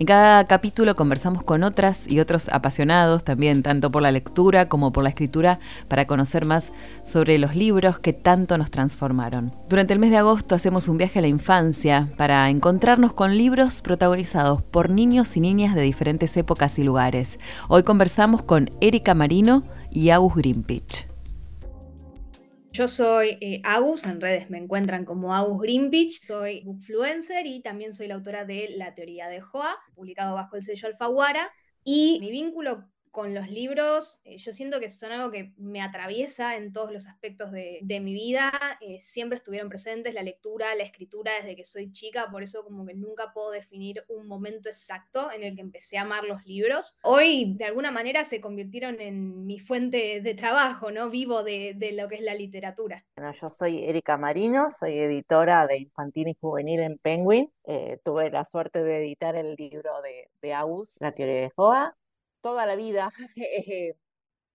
En cada capítulo conversamos con otras y otros apasionados también, tanto por la lectura como por la escritura, para conocer más sobre los libros que tanto nos transformaron. Durante el mes de agosto hacemos un viaje a la infancia para encontrarnos con libros protagonizados por niños y niñas de diferentes épocas y lugares. Hoy conversamos con Erika Marino y August Grimpich. Yo soy eh, Agus, en redes me encuentran como Agus Greenpeach, soy influencer y también soy la autora de La teoría de Joa, publicado bajo el sello Alfaguara. Y mi vínculo con los libros, eh, yo siento que son algo que me atraviesa en todos los aspectos de, mi vida, eh, siempre estuvieron presentes la lectura, la escritura desde que soy chica, por eso como que nunca puedo definir un momento exacto en el que empecé a amar los libros. Hoy de alguna manera se convirtieron en mi fuente de trabajo, ¿no? Vivo de, lo que es la literatura. Bueno, yo soy Erika Marino, soy editora de infantil y juvenil en Penguin. Eh, tuve la suerte de editar el libro de, de La teoría de Joa, toda la vida eh,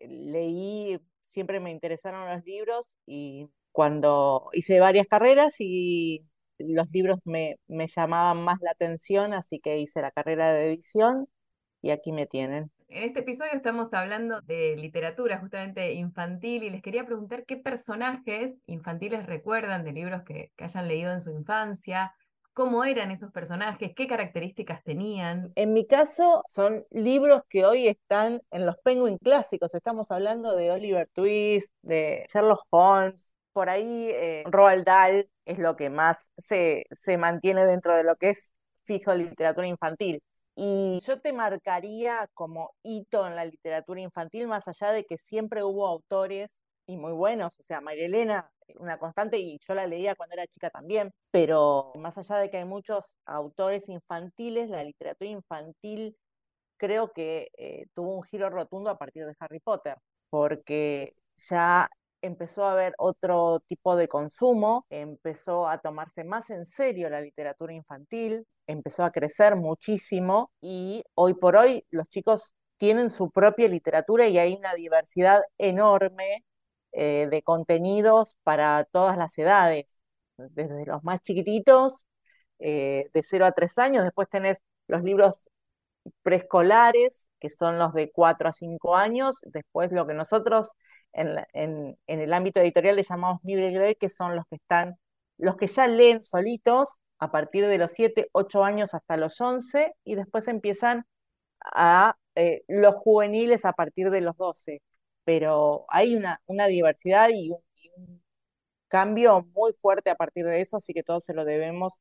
leí, siempre me interesaron los libros y cuando hice varias carreras y los libros me, me llamaban más la atención, así que hice la carrera de edición y aquí me tienen. En este episodio estamos hablando de literatura justamente infantil y les quería preguntar qué personajes infantiles recuerdan de libros que, que hayan leído en su infancia, cómo eran esos personajes, qué características tenían. En mi caso, son libros que hoy están en los Penguin clásicos. Estamos hablando de Oliver Twist, de Sherlock Holmes. Por ahí, eh, Roald Dahl es lo que más se, se mantiene dentro de lo que es fijo literatura infantil. Y yo te marcaría como hito en la literatura infantil, más allá de que siempre hubo autores y muy buenos, o sea, María Elena una constante y yo la leía cuando era chica también, pero más allá de que hay muchos autores infantiles, la literatura infantil creo que eh, tuvo un giro rotundo a partir de Harry Potter, porque ya empezó a haber otro tipo de consumo, empezó a tomarse más en serio la literatura infantil, empezó a crecer muchísimo y hoy por hoy los chicos tienen su propia literatura y hay una diversidad enorme eh, de contenidos para todas las edades, desde los más chiquititos, eh, de 0 a 3 años, después tenés los libros preescolares, que son los de 4 a 5 años, después lo que nosotros en, en, el ámbito editorial le llamamos middle grade, que son los que están, los que ya leen solitos a partir de los 7, 8 años hasta los 11, y después empiezan a eh, los juveniles a partir de los 12 pero hay una, diversidad y un, cambio muy fuerte a partir de eso, así que todos se lo debemos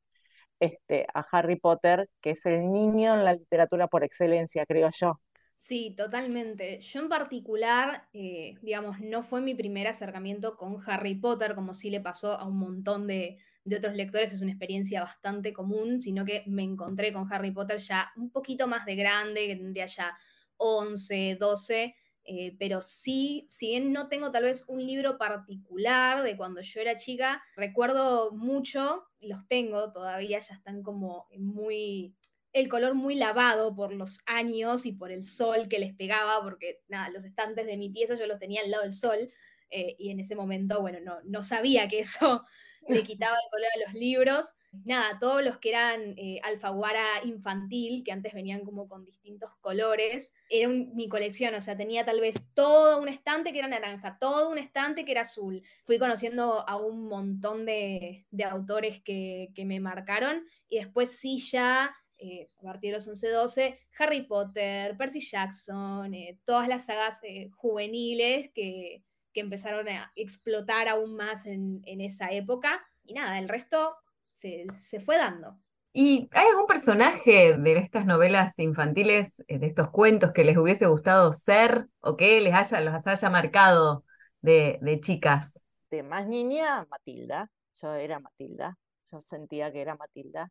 este, a Harry Potter, que es el niño en la literatura por excelencia, creo yo. Sí, totalmente. Yo en particular, eh, digamos, no fue mi primer acercamiento con Harry Potter, como sí le pasó a un montón de, de, otros lectores, es una experiencia bastante común, sino que me encontré con Harry Potter ya un poquito más de grande, que tendría ya 11, 12, eh, pero sí, si bien no tengo tal vez un libro particular de cuando yo era chica, recuerdo mucho, los tengo todavía, ya están como muy, el color muy lavado por los años y por el sol que les pegaba, porque nada, los estantes de mi pieza yo los tenía al lado del sol, eh, y en ese momento, bueno, no, no sabía que eso le quitaba el color a los libros. Nada, todos los que eran eh, alfaguara infantil, que antes venían como con distintos colores, era mi colección, o sea, tenía tal vez todo un estante que era naranja, todo un estante que era azul. Fui conociendo a un montón de, autores que, me marcaron y después sí ya eh, a partir de los 11-12, Harry Potter, Percy Jackson, eh, todas las sagas juveniles que, que empezaron a explotar aún más en, esa época. Y nada, el resto se, fue dando. ¿Y hay algún personaje de estas novelas infantiles, eh, de estos cuentos, que les hubiese gustado ser o que les haya, los haya marcado de, de chicas? De más niña, Matilda. Yo era Matilda. Yo sentía que era Matilda.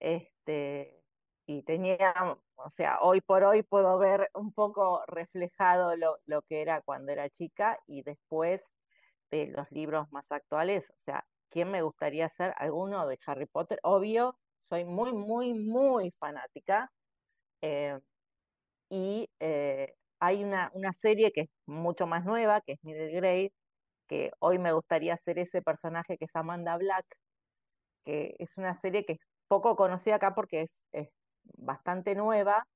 Este, y tenía, o sea, hoy por hoy puedo ver un poco reflejado lo, lo que era cuando era chica y después de los libros más actuales, o sea, ¿quién me gustaría ser? Alguno de Harry Potter, obvio, soy muy, muy, muy fanática. Eh, y eh, hay una, una, serie que es mucho más nueva, que es Middle Grade, que hoy me gustaría ser ese personaje que es Amanda Black, que es una serie que es poco conocida acá porque es, es bastante nueva,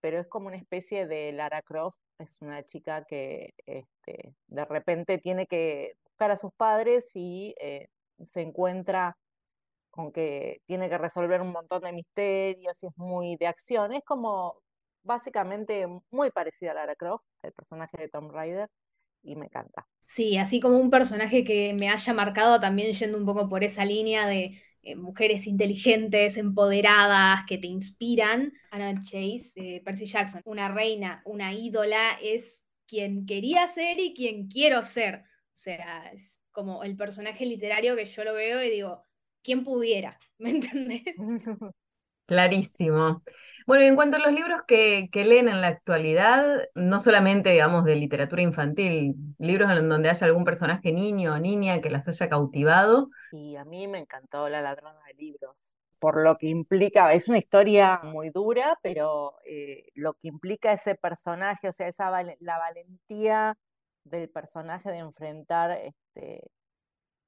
pero es como una especie de Lara Croft, es una chica que este, de repente tiene que buscar a sus padres y eh, se encuentra con que tiene que resolver un montón de misterios y es muy de acción. Es como básicamente muy parecida a Lara Croft, el personaje de Tom Raider, y me encanta. Sí, así como un personaje que me haya marcado también yendo un poco por esa línea de eh, mujeres inteligentes, empoderadas, que te inspiran. Anna Chase, eh, Percy Jackson, una reina, una ídola, es quien quería ser y quien quiero ser. O sea, es como el personaje literario que yo lo veo y digo, ¿quién pudiera? ¿Me entendés? Clarísimo. Bueno, en cuanto a los libros que, que, leen en la actualidad, no solamente, digamos, de literatura infantil, libros en donde haya algún personaje niño o niña que las haya cautivado. Y a mí me encantó La ladrona de libros, por lo que implica, es una historia muy dura, pero eh, lo que implica ese personaje, o sea, esa la valentía del personaje de enfrentar este,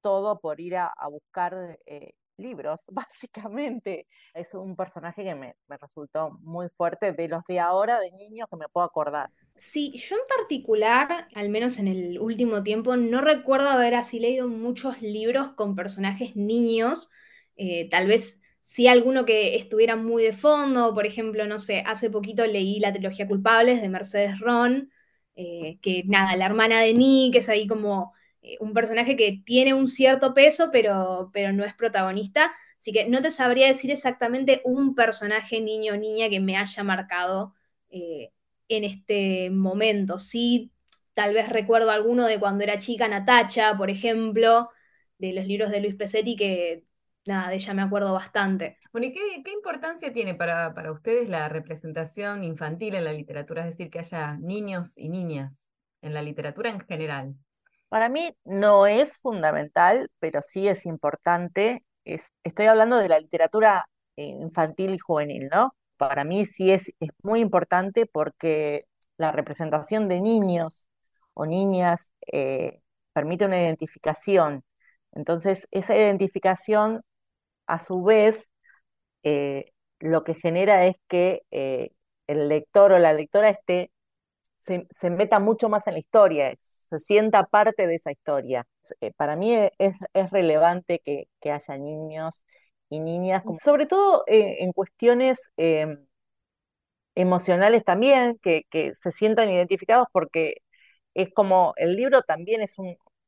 todo por ir a, buscar eh, libros, básicamente. Es un personaje que me, resultó muy fuerte de los de ahora, de niños, que me puedo acordar. Sí, yo en particular, al menos en el último tiempo, no recuerdo haber así leído muchos libros con personajes niños. Eh, tal vez sí alguno que estuviera muy de fondo, por ejemplo, no sé, hace poquito leí la trilogía Culpables de Mercedes Ron, eh, que nada, la hermana de Nick es ahí como un personaje que tiene un cierto peso, pero, pero no es protagonista. Así que no te sabría decir exactamente un personaje niño o niña que me haya marcado eh, en este momento. Sí, tal vez recuerdo alguno de cuando era chica, Natacha, por ejemplo, de los libros de Luis Pesetti, que nada, de ella me acuerdo bastante. Bueno, ¿y qué, importancia tiene para, para ustedes la representación infantil en la literatura? Es decir, que haya niños y niñas en la literatura en general. Para mí no es fundamental, pero sí es importante. Es, estoy hablando de la literatura eh, infantil y juvenil, ¿no? Para mí sí es, es muy importante porque la representación de niños o niñas eh, permite una identificación. Entonces, esa identificación, a su vez, eh, lo que genera es que el lector o la lectora esté, se, meta mucho más en la historia, se sienta parte de esa historia. Eh, para mí es, relevante que, haya niños y niñas, sobre todo eh, en cuestiones em, emocionales también, que, se sientan identificados porque es como el libro también es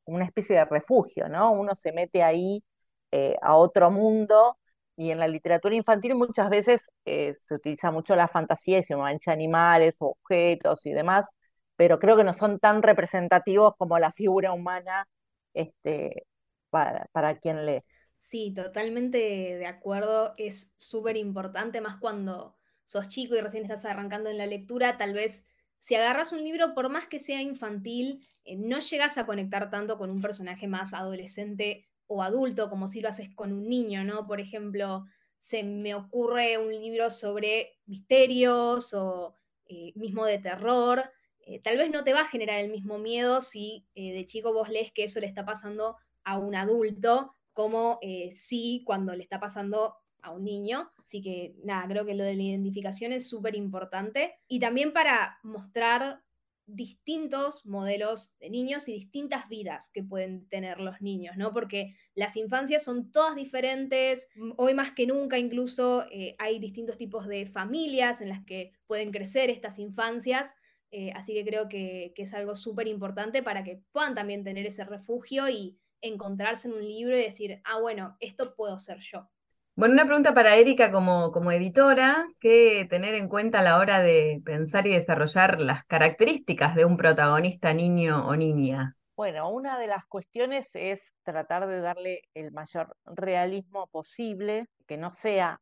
una especie de refugio, ¿no? Uno se mete ahí eh, a otro mundo y en la literatura infantil muchas veces se utiliza mucho la fantasía y se mancha animales objetos y demás, pero creo que no son tan representativos como la figura humana este, para, para quien lee. Sí, totalmente de acuerdo. Es súper importante, más cuando sos chico y recién estás arrancando en la lectura, tal vez si agarras un libro, por más que sea infantil, eh, no llegas a conectar tanto con un personaje más adolescente o adulto como si lo haces con un niño, ¿no? Por ejemplo, se me ocurre un libro sobre misterios o eh, mismo de terror, eh, tal vez no te va a generar el mismo miedo si eh, de chico vos lees que eso le está pasando a un adulto, como eh, si cuando le está pasando a un niño. Así que nada, creo que lo de la identificación es súper importante. Y también para mostrar distintos modelos de niños y distintas vidas que pueden tener los niños, ¿no? Porque las infancias son todas diferentes, hoy más que nunca incluso hay distintos tipos de familias en las que pueden crecer estas infancias eh, así que creo que, es algo súper importante para que puedan también tener ese refugio y encontrarse en un libro y decir, ah, bueno, esto puedo ser yo. Bueno, una pregunta para Erika como, como editora, ¿qué tener en cuenta a la hora de pensar y desarrollar las características de un protagonista niño o niña? Bueno, una de las cuestiones es tratar de darle el mayor realismo posible, que no sea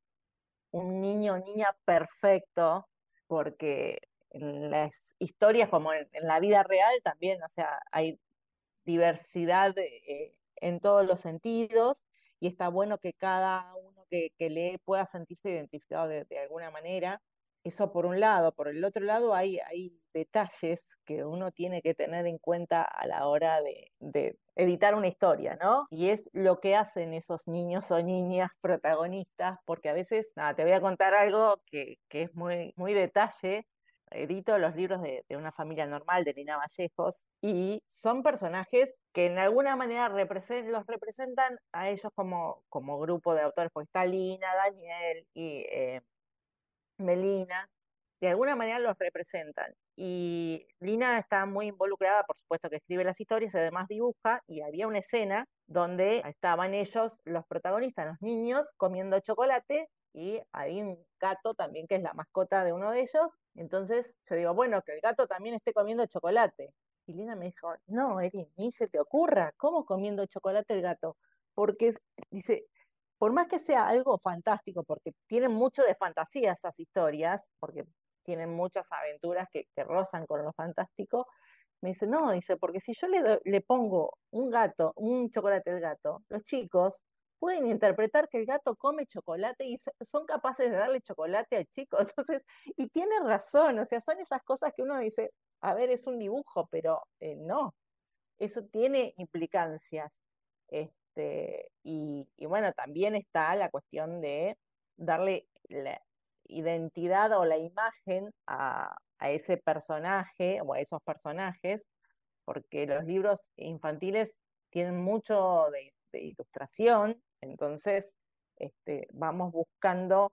un niño o niña perfecto, porque en las historias como en, la vida real también, o sea, hay diversidad eh, en todos los sentidos y está bueno que cada uno que, lee pueda sentirse identificado de, alguna manera. Eso por un lado. Por el otro lado hay, hay detalles que uno tiene que tener en cuenta a la hora de, editar una historia, ¿no? Y es lo que hacen esos niños o niñas protagonistas, porque a veces, nada, te voy a contar algo que, que es muy, muy detalle, edito los libros de, una familia normal de Lina Vallejos y son personajes que en alguna manera los representan a ellos como, como grupo de autores, porque está Lina, Daniel y eh, Melina, de alguna manera los representan. Y Lina está muy involucrada, por supuesto que escribe las historias, además dibuja, y había una escena donde estaban ellos, los protagonistas, los niños, comiendo chocolate, y hay un gato también que es la mascota de uno de ellos, entonces yo digo, bueno, que el gato también esté comiendo chocolate. Y Lina me dijo, no, Erin, ni se te ocurra, ¿cómo comiendo chocolate el gato? Porque dice, por más que sea algo fantástico, porque tienen mucho de fantasía esas historias, porque tienen muchas aventuras que, rozan con lo fantástico, me dice, no, dice, porque si yo le, le pongo un gato, un chocolate al gato, los chicos pueden interpretar que el gato come chocolate y son capaces de darle chocolate al chico. Entonces, y tiene razón, o sea, son esas cosas que uno dice, a ver, es un dibujo, pero eh, no, eso tiene implicancias. Este, y, bueno, también está la cuestión de darle la identidad o la imagen a, ese personaje o a esos personajes, porque los libros infantiles tienen mucho de ilustración, entonces este, vamos buscando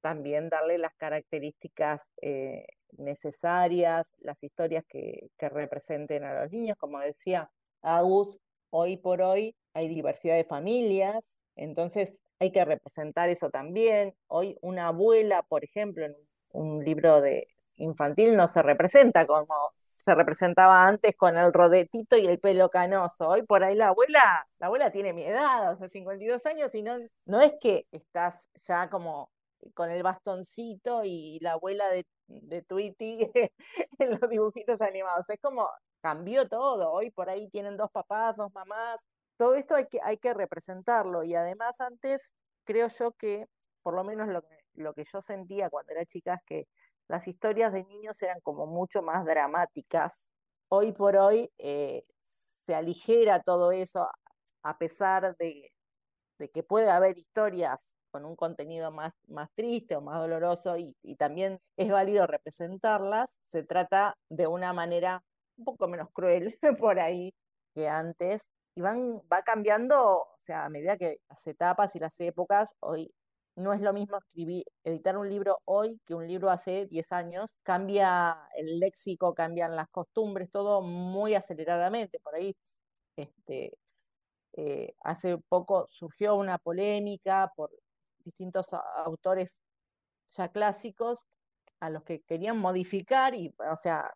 también darle las características eh, necesarias, las historias que, representen a los niños. Como decía Agus, hoy por hoy hay diversidad de familias, entonces hay que representar eso también. Hoy una abuela, por ejemplo, en un libro de infantil no se representa como se representaba antes con el rodetito y el pelo canoso. Hoy por ahí la abuela, la abuela tiene mi edad, o sea, 52 años, y no, no es que estás ya como con el bastoncito y la abuela de, de Tweety en los dibujitos animados. Es como cambió todo. Hoy por ahí tienen dos papás, dos mamás. Todo esto hay que, hay que representarlo. Y además antes creo yo que, por lo menos lo, que yo sentía cuando era chica, es que las historias de niños eran como mucho más dramáticas. Hoy por hoy eh, se aligera todo eso, a pesar de, que puede haber historias con un contenido más, más triste o más doloroso y, también es válido representarlas, se trata de una manera un poco menos cruel por ahí que antes y van, va cambiando, o sea, a medida que las etapas y las épocas, hoy no es lo mismo escribir, editar un libro hoy que un libro hace 10 años. Cambia el léxico, cambian las costumbres, todo muy aceleradamente. Por ahí, este, eh, hace poco surgió una polémica por distintos autores ya clásicos a los que querían modificar y, o sea,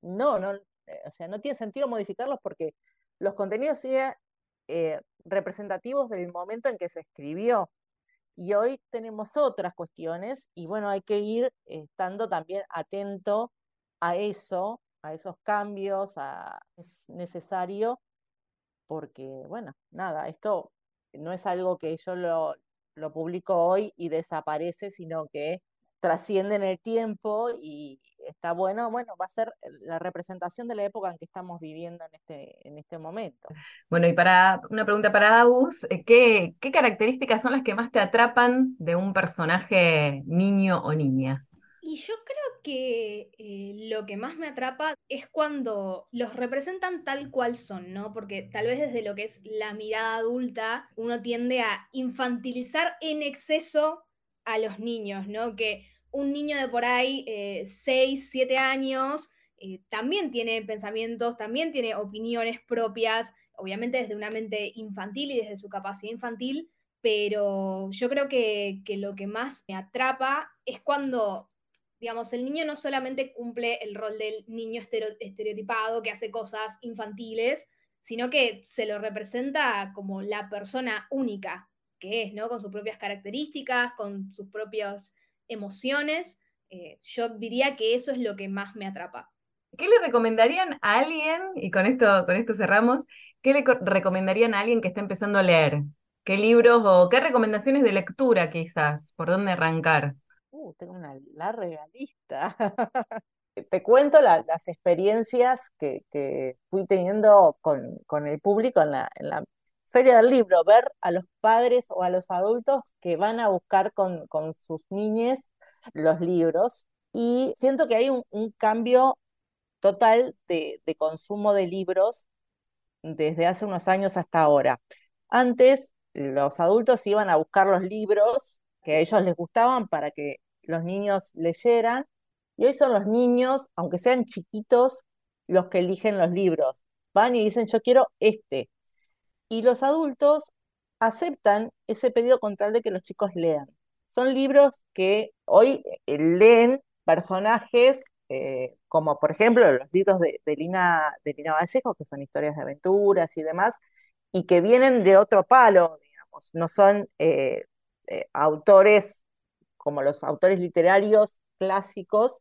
no, no, eh, o sea, no tiene sentido modificarlos porque los contenidos siguen eh, representativos del momento en que se escribió. Y hoy tenemos otras cuestiones y bueno, hay que ir estando también atento a eso, a esos cambios, es necesario porque, bueno, nada, esto no es algo que yo lo, lo publico hoy y desaparece, sino que trasciende en el tiempo y está bueno, bueno, va a ser la representación de la época en que estamos viviendo en este, en este momento. Bueno, y para una pregunta para Agus, eh, ¿qué, ¿qué características son las que más te atrapan de un personaje niño o niña? Y yo creo que eh, lo que más me atrapa es cuando los representan tal cual son, ¿no? Porque tal vez desde lo que es la mirada adulta uno tiende a infantilizar en exceso a los niños, ¿no? Que un niño de por ahí, 6, eh, 7 años, eh, también tiene pensamientos, también tiene opiniones propias, obviamente desde una mente infantil y desde su capacidad infantil, pero yo creo que, lo que más me atrapa es cuando, digamos, el niño no solamente cumple el rol del niño estereotipado que hace cosas infantiles, sino que se lo representa como la persona única, que es, ¿no? Con sus propias características, con sus propias emociones. Eh, yo diría que eso es lo que más me atrapa. ¿Qué le recomendarían a alguien, y con esto, con esto cerramos, qué le recomendarían a alguien que está empezando a leer? ¿Qué libros o qué recomendaciones de lectura quizás? ¿Por dónde arrancar? Uh, tengo una larga lista. Te cuento las experiencias que, fui teniendo con, el público en la, en la, Feria del Libro, ver a los padres o a los adultos que van a buscar con, sus niñes los libros. Y siento que hay un, cambio total de, de consumo de libros desde hace unos años hasta ahora. Antes los adultos iban a buscar los libros que a ellos les gustaban para que los niños leyeran, y hoy son los niños, aunque sean chiquitos, los que eligen los libros. Van y dicen, yo quiero este. Y los adultos aceptan ese pedido con tal de que los chicos lean. Son libros que hoy eh, leen personajes eh, como por ejemplo los libros de, Lina, de Lina Vallejo, que son historias de aventuras y demás, y que vienen de otro palo, digamos, no son eh, autores como los autores literarios clásicos,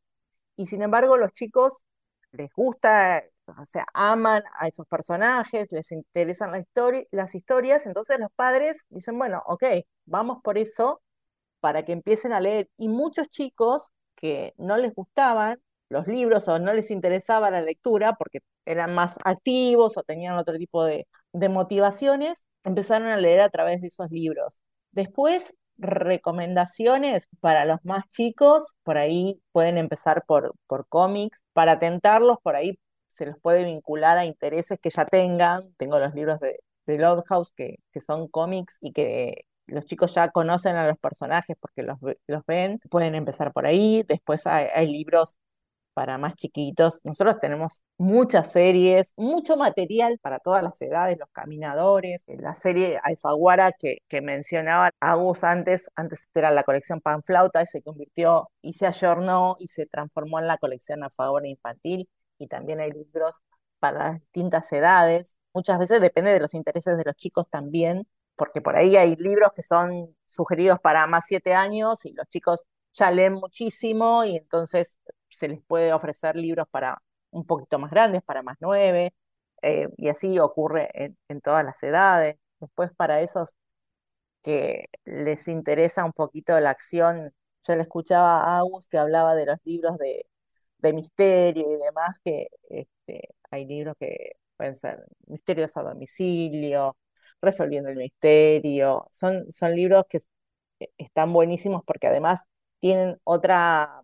y sin embargo los chicos les gusta, o sea, aman a esos personajes, les interesan las historias, entonces los padres dicen, bueno, ok, vamos por eso para que empiecen a leer. Y muchos chicos que no les gustaban los libros o no les interesaba la lectura porque eran más activos o tenían otro tipo de, de motivaciones, empezaron a leer a través de esos libros. Después recomendaciones para los más chicos, por ahí pueden empezar por, por cómics, para tentarlos, por ahí se los puede vincular a intereses que ya tengan. Tengo los libros de, de House que, que son cómics y que los chicos ya conocen a los personajes porque los, los ven, pueden empezar por ahí. Después hay libros para más chiquitos. Nosotros tenemos muchas series, mucho material para todas las edades, los caminadores, la serie Alfaguara que, que mencionaba Agus antes, antes era la colección Panflauta y se convirtió y se ayornó y se transformó en la colección Alfaguara infantil y también hay libros para distintas edades. Muchas veces depende de los intereses de los chicos también, porque por ahí hay libros que son sugeridos para más siete años y los chicos ya leen muchísimo y entonces se les puede ofrecer libros para un poquito más grandes, para más nueve, eh, y así ocurre en, todas las edades. Después para esos que les interesa un poquito la acción, yo le escuchaba a Agus que hablaba de los libros de, misterio y demás, que este, hay libros que pueden ser Misterios a domicilio, Resolviendo el misterio, son, son libros que están buenísimos porque además tienen otra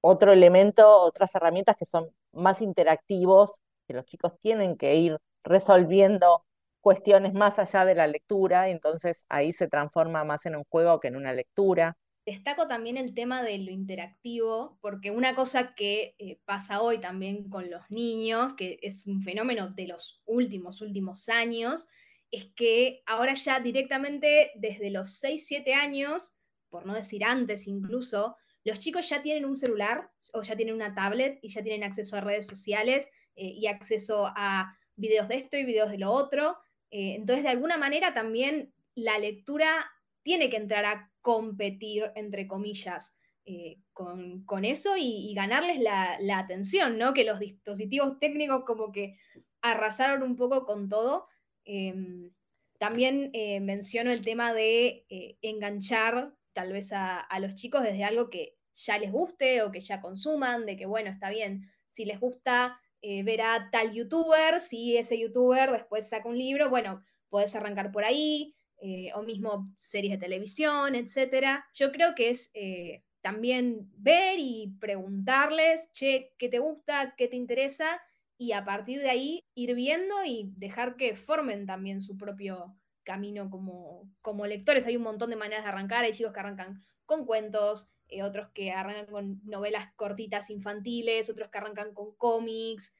otro elemento, otras herramientas que son más interactivos, que los chicos tienen que ir resolviendo cuestiones más allá de la lectura, entonces ahí se transforma más en un juego que en una lectura. Destaco también el tema de lo interactivo, porque una cosa que eh, pasa hoy también con los niños, que es un fenómeno de los últimos, últimos años, es que ahora ya directamente desde los 6, 7 años, por no decir antes incluso, los chicos ya tienen un celular o ya tienen una tablet y ya tienen acceso a redes sociales eh, y acceso a videos de esto y videos de lo otro. Eh, entonces, de alguna manera también la lectura tiene que entrar a competir, entre comillas, eh, con, eso y, ganarles la, atención, ¿no? Que los dispositivos técnicos como que arrasaron un poco con todo. Em, también menciono el tema de enganchar tal vez a, los chicos desde algo que ya les guste o que ya consuman, de que bueno, está bien, si les gusta eh, ver a tal youtuber, si ese youtuber después saca un libro, bueno, puedes arrancar por ahí, eh, o mismo series de televisión, etcétera. Yo creo que es eh, también ver y preguntarles, che, ¿qué te gusta? ¿Qué te interesa? Y a partir de ahí ir viendo y dejar que formen también su propio camino como, como lectores. Hay un montón de maneras de arrancar, hay chicos que arrancan con cuentos, eh, otros que arrancan con novelas cortitas infantiles, otros que arrancan con cómics.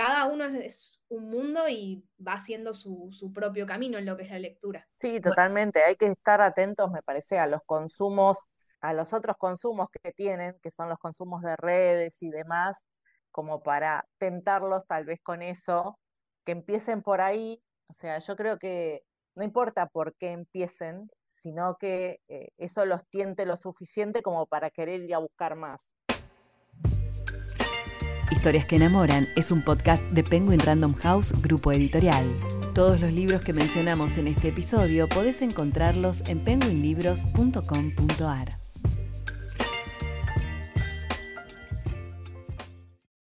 Cada uno es, un mundo y va haciendo su, su, propio camino en lo que es la lectura. Sí, totalmente. Hay que estar atentos, me parece, a los consumos, a los otros consumos que tienen, que son los consumos de redes y demás, como para tentarlos tal vez con eso, que empiecen por ahí o sea, yo creo que no importa por qué empiecen, sino que eh, eso los tiente lo suficiente como para querer ir a buscar más. Historias que enamoran es un podcast de Penguin Random House, grupo editorial. Todos los libros que mencionamos en este episodio podés encontrarlos en penguinlibros.com.ar.